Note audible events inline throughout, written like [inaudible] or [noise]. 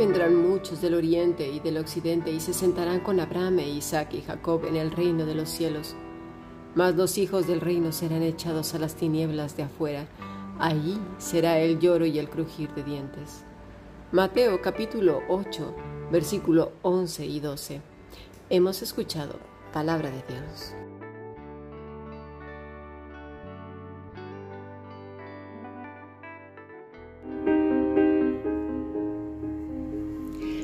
vendrán muchos del oriente y del occidente y se sentarán con Abraham, e Isaac y Jacob en el reino de los cielos. Mas los hijos del reino serán echados a las tinieblas de afuera. Allí será el lloro y el crujir de dientes. Mateo capítulo 8, versículo 11 y 12. Hemos escuchado palabra de Dios.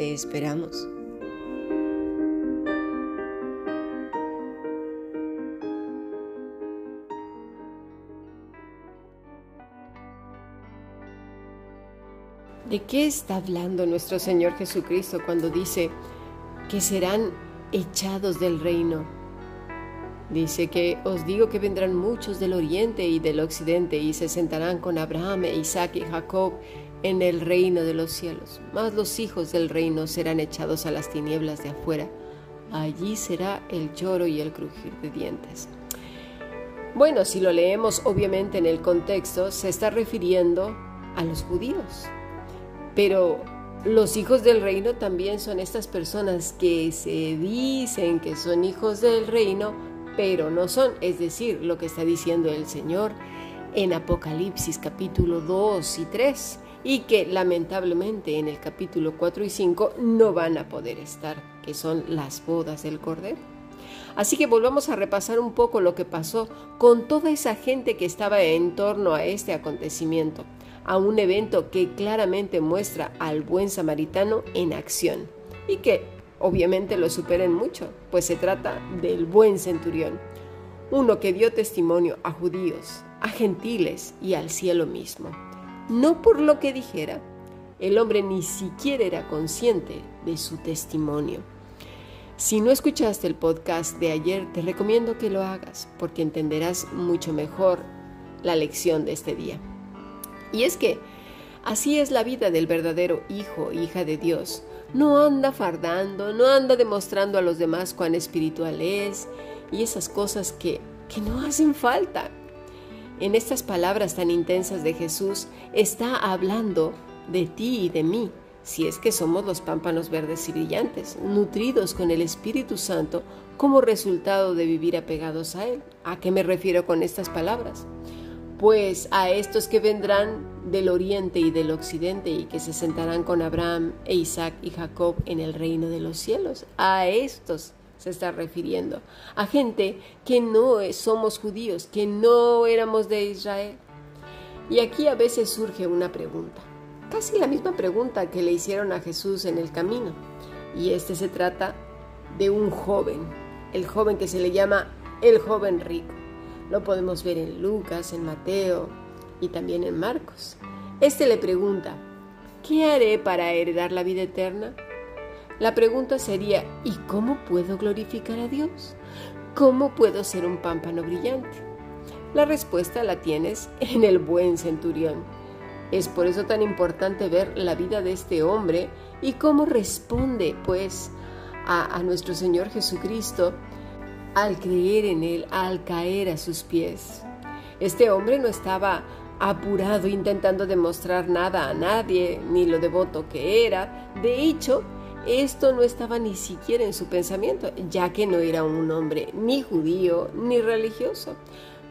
Te esperamos. ¿De qué está hablando nuestro Señor Jesucristo cuando dice que serán echados del reino? Dice que os digo que vendrán muchos del oriente y del occidente y se sentarán con Abraham, Isaac y Jacob en el reino de los cielos, mas los hijos del reino serán echados a las tinieblas de afuera. Allí será el lloro y el crujir de dientes. Bueno, si lo leemos obviamente en el contexto, se está refiriendo a los judíos. Pero los hijos del reino también son estas personas que se dicen que son hijos del reino, pero no son. Es decir, lo que está diciendo el Señor en Apocalipsis capítulo 2 y 3 y que lamentablemente en el capítulo 4 y 5 no van a poder estar, que son las bodas del Cordero. Así que volvamos a repasar un poco lo que pasó con toda esa gente que estaba en torno a este acontecimiento, a un evento que claramente muestra al buen samaritano en acción y que obviamente lo superen mucho, pues se trata del buen centurión, uno que dio testimonio a judíos, a gentiles y al cielo mismo no por lo que dijera. El hombre ni siquiera era consciente de su testimonio. Si no escuchaste el podcast de ayer, te recomiendo que lo hagas porque entenderás mucho mejor la lección de este día. Y es que así es la vida del verdadero hijo, hija de Dios. No anda fardando, no anda demostrando a los demás cuán espiritual es y esas cosas que, que no hacen falta. En estas palabras tan intensas de Jesús está hablando de ti y de mí, si es que somos los pámpanos verdes y brillantes, nutridos con el Espíritu Santo como resultado de vivir apegados a Él. ¿A qué me refiero con estas palabras? Pues a estos que vendrán del oriente y del occidente y que se sentarán con Abraham e Isaac y Jacob en el reino de los cielos. A estos se está refiriendo, a gente que no somos judíos, que no éramos de Israel. Y aquí a veces surge una pregunta, casi la misma pregunta que le hicieron a Jesús en el camino. Y este se trata de un joven, el joven que se le llama el joven rico. Lo podemos ver en Lucas, en Mateo y también en Marcos. Este le pregunta, ¿qué haré para heredar la vida eterna? La pregunta sería, ¿y cómo puedo glorificar a Dios? ¿Cómo puedo ser un pámpano brillante? La respuesta la tienes en el buen centurión. Es por eso tan importante ver la vida de este hombre y cómo responde, pues, a, a nuestro Señor Jesucristo al creer en Él, al caer a sus pies. Este hombre no estaba apurado intentando demostrar nada a nadie, ni lo devoto que era. De hecho, esto no estaba ni siquiera en su pensamiento, ya que no era un hombre ni judío ni religioso.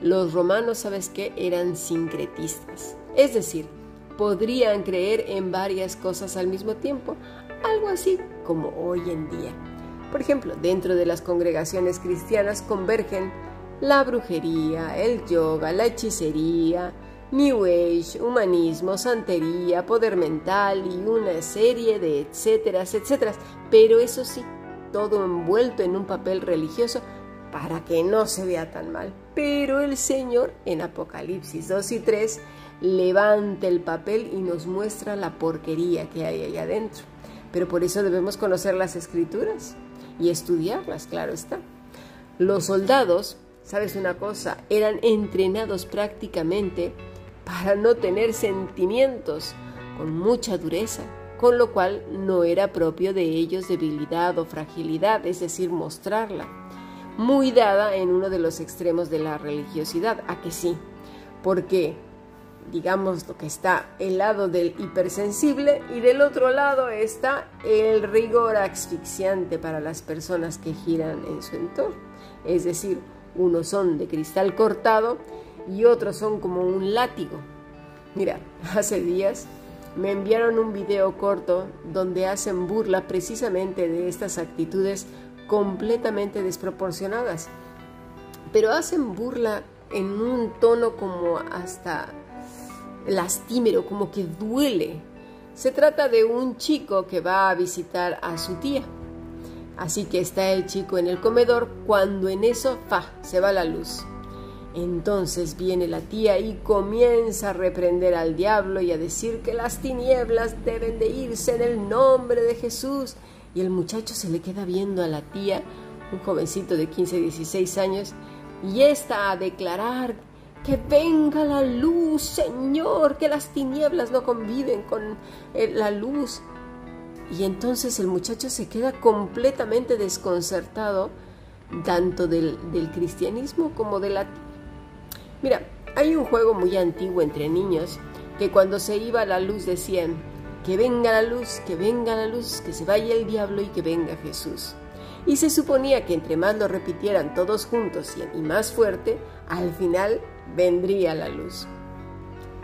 Los romanos, ¿sabes qué? Eran sincretistas. Es decir, podrían creer en varias cosas al mismo tiempo, algo así como hoy en día. Por ejemplo, dentro de las congregaciones cristianas convergen la brujería, el yoga, la hechicería, New Age, humanismo, santería, poder mental y una serie de etcétera, etcétera. Pero eso sí, todo envuelto en un papel religioso para que no se vea tan mal. Pero el Señor en Apocalipsis 2 y 3 levanta el papel y nos muestra la porquería que hay ahí adentro. pero por eso debemos conocer las escrituras y estudiarlas, claro está. Los soldados, sabes una cosa, eran entrenados prácticamente para no tener sentimientos con mucha dureza, con lo cual no era propio de ellos debilidad o fragilidad, es decir, mostrarla, muy dada en uno de los extremos de la religiosidad, a que sí, porque digamos lo que está el lado del hipersensible y del otro lado está el rigor asfixiante para las personas que giran en su entorno. Es decir, unos son de cristal cortado y otros son como un látigo. Mira, [laughs] hace días me enviaron un video corto donde hacen burla precisamente de estas actitudes completamente desproporcionadas. Pero hacen burla en un tono como hasta lastimero, como que duele. Se trata de un chico que va a visitar a su tía. Así que está el chico en el comedor cuando en eso, fa, se va la luz. Entonces viene la tía y comienza a reprender al diablo y a decir que las tinieblas deben de irse en el nombre de Jesús. Y el muchacho se le queda viendo a la tía, un jovencito de 15, 16 años, y está a declarar que venga la luz, Señor, que las tinieblas no conviven con eh, la luz. Y entonces el muchacho se queda completamente desconcertado, tanto del, cristianismo como de la... Mira, hay un juego muy antiguo entre niños que cuando se iba la luz decían, que venga la luz, que venga la luz, que se vaya el diablo y que venga Jesús y se suponía que entre más lo repitieran todos juntos y más fuerte, al final vendría la luz.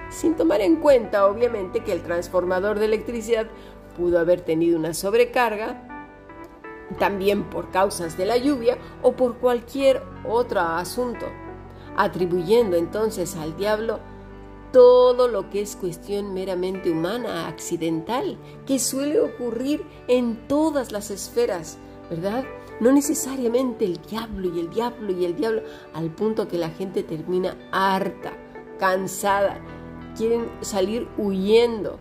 Sin tomar en cuenta, obviamente, que el transformador de electricidad pudo haber tenido una sobrecarga, también por causas de la lluvia o por cualquier otro asunto, atribuyendo entonces al diablo todo lo que es cuestión meramente humana, accidental, que suele ocurrir en todas las esferas, ¿verdad? No necesariamente el diablo y el diablo y el diablo, al punto que la gente termina harta, cansada, quieren salir huyendo.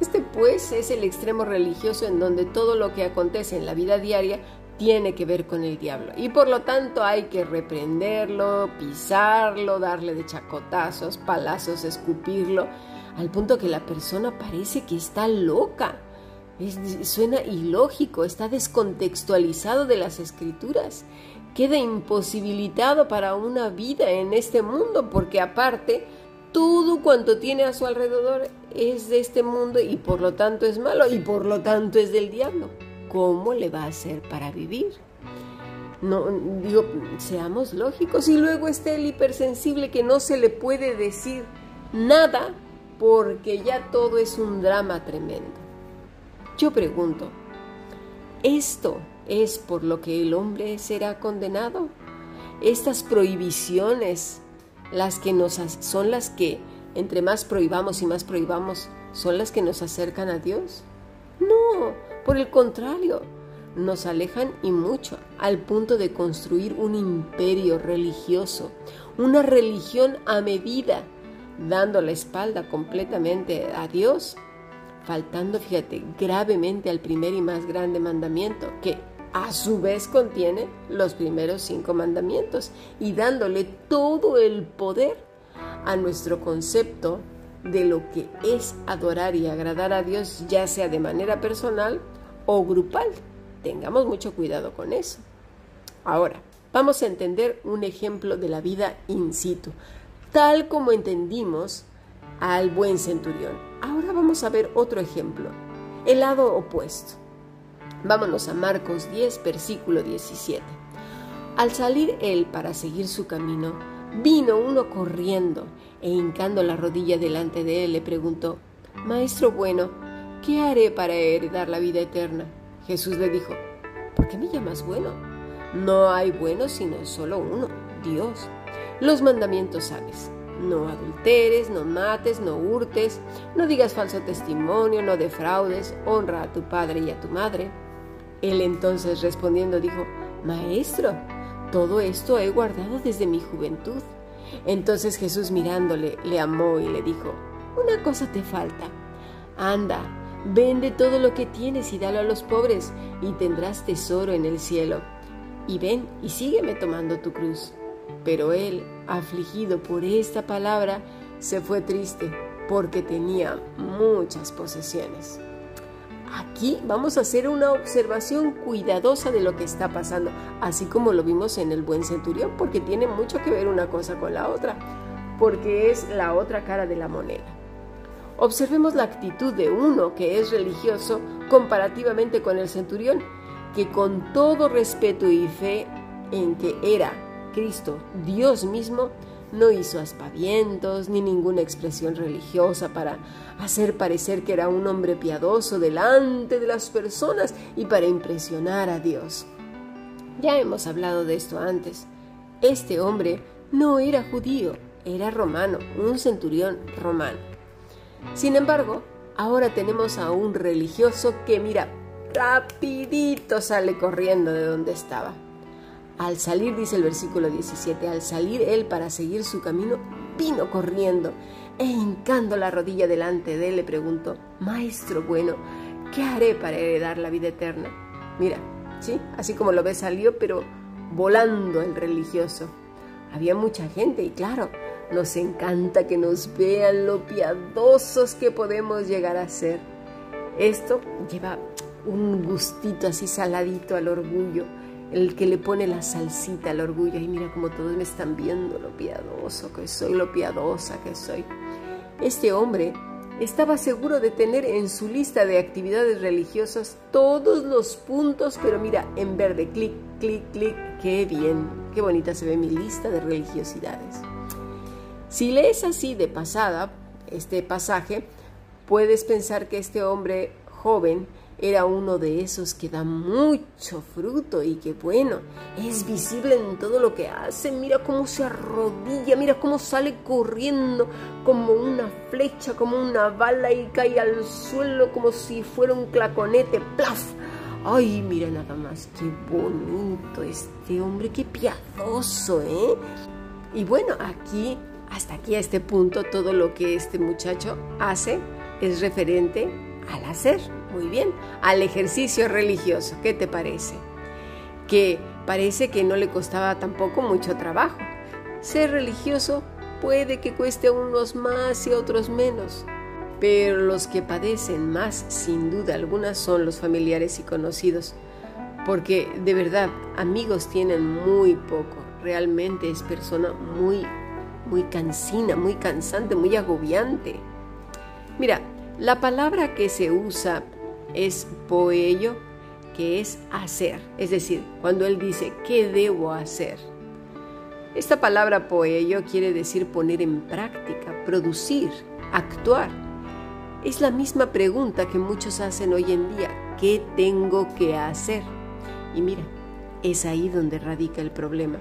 Este pues es el extremo religioso en donde todo lo que acontece en la vida diaria tiene que ver con el diablo y por lo tanto hay que reprenderlo, pisarlo, darle de chacotazos, palazos, escupirlo, al punto que la persona parece que está loca suena ilógico, está descontextualizado de las escrituras, queda imposibilitado para una vida en este mundo, porque aparte todo cuanto tiene a su alrededor es de este mundo y por lo tanto es malo y por lo tanto es del diablo. ¿Cómo le va a hacer para vivir? No, digo, seamos lógicos. Y luego está el hipersensible que no se le puede decir nada porque ya todo es un drama tremendo. Yo pregunto, ¿esto es por lo que el hombre será condenado? Estas prohibiciones, las que nos son las que entre más prohibamos y más prohibamos, son las que nos acercan a Dios? No, por el contrario, nos alejan y mucho, al punto de construir un imperio religioso, una religión a medida, dando la espalda completamente a Dios faltando, fíjate, gravemente al primer y más grande mandamiento, que a su vez contiene los primeros cinco mandamientos y dándole todo el poder a nuestro concepto de lo que es adorar y agradar a Dios, ya sea de manera personal o grupal. Tengamos mucho cuidado con eso. Ahora, vamos a entender un ejemplo de la vida in situ, tal como entendimos al buen centurión. Ahora vamos a ver otro ejemplo, el lado opuesto. Vámonos a Marcos 10, versículo 17. Al salir él para seguir su camino, vino uno corriendo e hincando la rodilla delante de él le preguntó, Maestro bueno, ¿qué haré para heredar la vida eterna? Jesús le dijo, ¿por qué me llamas bueno? No hay bueno sino solo uno, Dios. Los mandamientos sabes no adulteres, no mates, no hurtes, no digas falso testimonio, no defraudes, honra a tu padre y a tu madre. Él entonces respondiendo dijo, Maestro, todo esto he guardado desde mi juventud. Entonces Jesús mirándole, le amó y le dijo, Una cosa te falta. Anda, Vende todo lo que tienes y dalo a los pobres, y tendrás tesoro en el cielo. Y ven y sígueme tomando tu cruz. Pero él, afligido por esta palabra, se fue triste, porque tenía muchas posesiones. Aquí vamos a hacer una observación cuidadosa de lo que está pasando, así como lo vimos en el buen centurión, porque tiene mucho que ver una cosa con la otra, porque es la otra cara de la moneda. Observemos la actitud de uno que es religioso comparativamente con el centurión, que con todo respeto y fe en que era Cristo, Dios mismo, no hizo aspavientos ni ninguna expresión religiosa para hacer parecer que era un hombre piadoso delante de las personas y para impresionar a Dios. Ya hemos hablado de esto antes. Este hombre no era judío, era romano, un centurión romano. Sin embargo, ahora tenemos a un religioso que mira, rapidito sale corriendo de donde estaba. Al salir, dice el versículo 17, al salir él para seguir su camino, vino corriendo e hincando la rodilla delante de él le preguntó, Maestro bueno, ¿qué haré para heredar la vida eterna? Mira, sí, así como lo ve salió, pero volando el religioso. Había mucha gente y claro, nos encanta que nos vean lo piadosos que podemos llegar a ser. Esto lleva un gustito así saladito al orgullo el que le pone la salsita al orgullo. Y mira como todos me están viendo lo piadoso que soy, lo piadosa que soy. Este hombre estaba seguro de tener en su lista de actividades religiosas todos los puntos, pero mira, en verde, clic, clic, clic, qué bien, qué bonita se ve mi lista de religiosidades. Si lees así de pasada este pasaje, puedes pensar que este hombre joven era uno de esos que da mucho fruto y que bueno, es visible en todo lo que hace. Mira cómo se arrodilla, mira cómo sale corriendo como una flecha, como una bala y cae al suelo como si fuera un claconete. ¡Plaf! Ay, mira nada más, qué bonito este hombre, qué piadoso, ¿eh? Y bueno, aquí, hasta aquí a este punto, todo lo que este muchacho hace es referente al hacer. Muy bien, al ejercicio religioso, ¿qué te parece? Que parece que no le costaba tampoco mucho trabajo. Ser religioso puede que cueste unos más y otros menos, pero los que padecen más, sin duda alguna, son los familiares y conocidos, porque de verdad amigos tienen muy poco, realmente es persona muy, muy cansina, muy cansante, muy agobiante. Mira, la palabra que se usa es poello, que es hacer. Es decir, cuando él dice, ¿qué debo hacer? Esta palabra poello quiere decir poner en práctica, producir, actuar. Es la misma pregunta que muchos hacen hoy en día, ¿qué tengo que hacer? Y mira, es ahí donde radica el problema.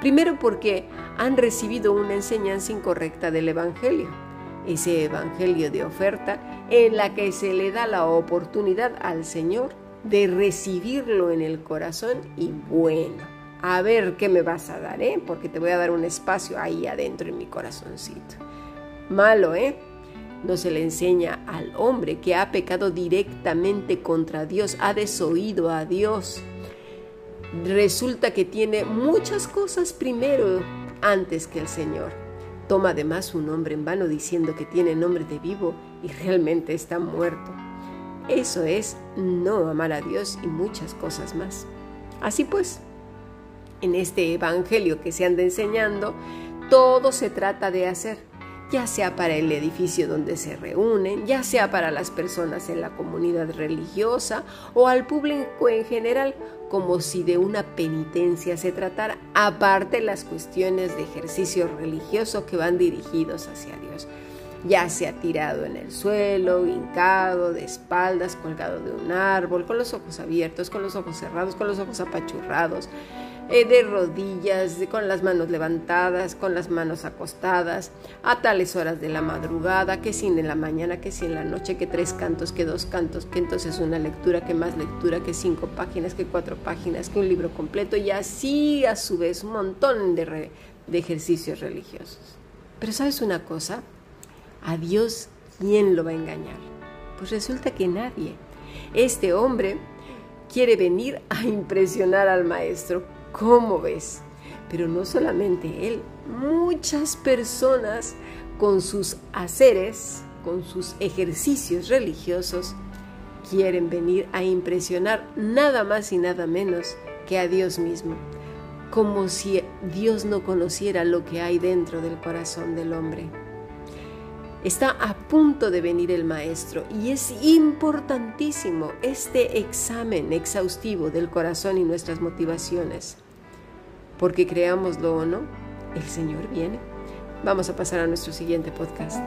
Primero porque han recibido una enseñanza incorrecta del Evangelio ese Evangelio de oferta en la que se le da la oportunidad al Señor de recibirlo en el corazón y bueno, a ver qué me vas a dar, ¿eh? Porque te voy a dar un espacio ahí adentro en mi corazoncito. Malo, ¿eh? No se le enseña al hombre que ha pecado directamente contra Dios, ha desoído a Dios. Resulta que tiene muchas cosas primero antes que el Señor. Toma además su nombre en vano diciendo que tiene nombre de vivo y realmente está muerto. Eso es no amar a Dios y muchas cosas más. Así pues, en este Evangelio que se anda enseñando, todo se trata de hacer, ya sea para el edificio donde se reúnen, ya sea para las personas en la comunidad religiosa o al público en general, como si de una penitencia se tratara, aparte las cuestiones de ejercicio religioso que van dirigidos hacia Dios. Ya sea tirado en el suelo, hincado, de espaldas, colgado de un árbol, con los ojos abiertos, con los ojos cerrados, con los ojos apachurrados, eh, de rodillas, con las manos levantadas, con las manos acostadas, a tales horas de la madrugada, que sin en la mañana, que sin en la noche, que tres cantos, que dos cantos, que entonces una lectura, que más lectura, que cinco páginas, que cuatro páginas, que un libro completo y así a su vez un montón de, de ejercicios religiosos. Pero sabes una cosa, a Dios, ¿quién lo va a engañar? Pues resulta que nadie. Este hombre quiere venir a impresionar al maestro. ¿Cómo ves? Pero no solamente él, muchas personas con sus haceres, con sus ejercicios religiosos, quieren venir a impresionar nada más y nada menos que a Dios mismo, como si Dios no conociera lo que hay dentro del corazón del hombre. Está a punto de venir el maestro y es importantísimo este examen exhaustivo del corazón y nuestras motivaciones. Porque creámoslo o no, el Señor viene. Vamos a pasar a nuestro siguiente podcast.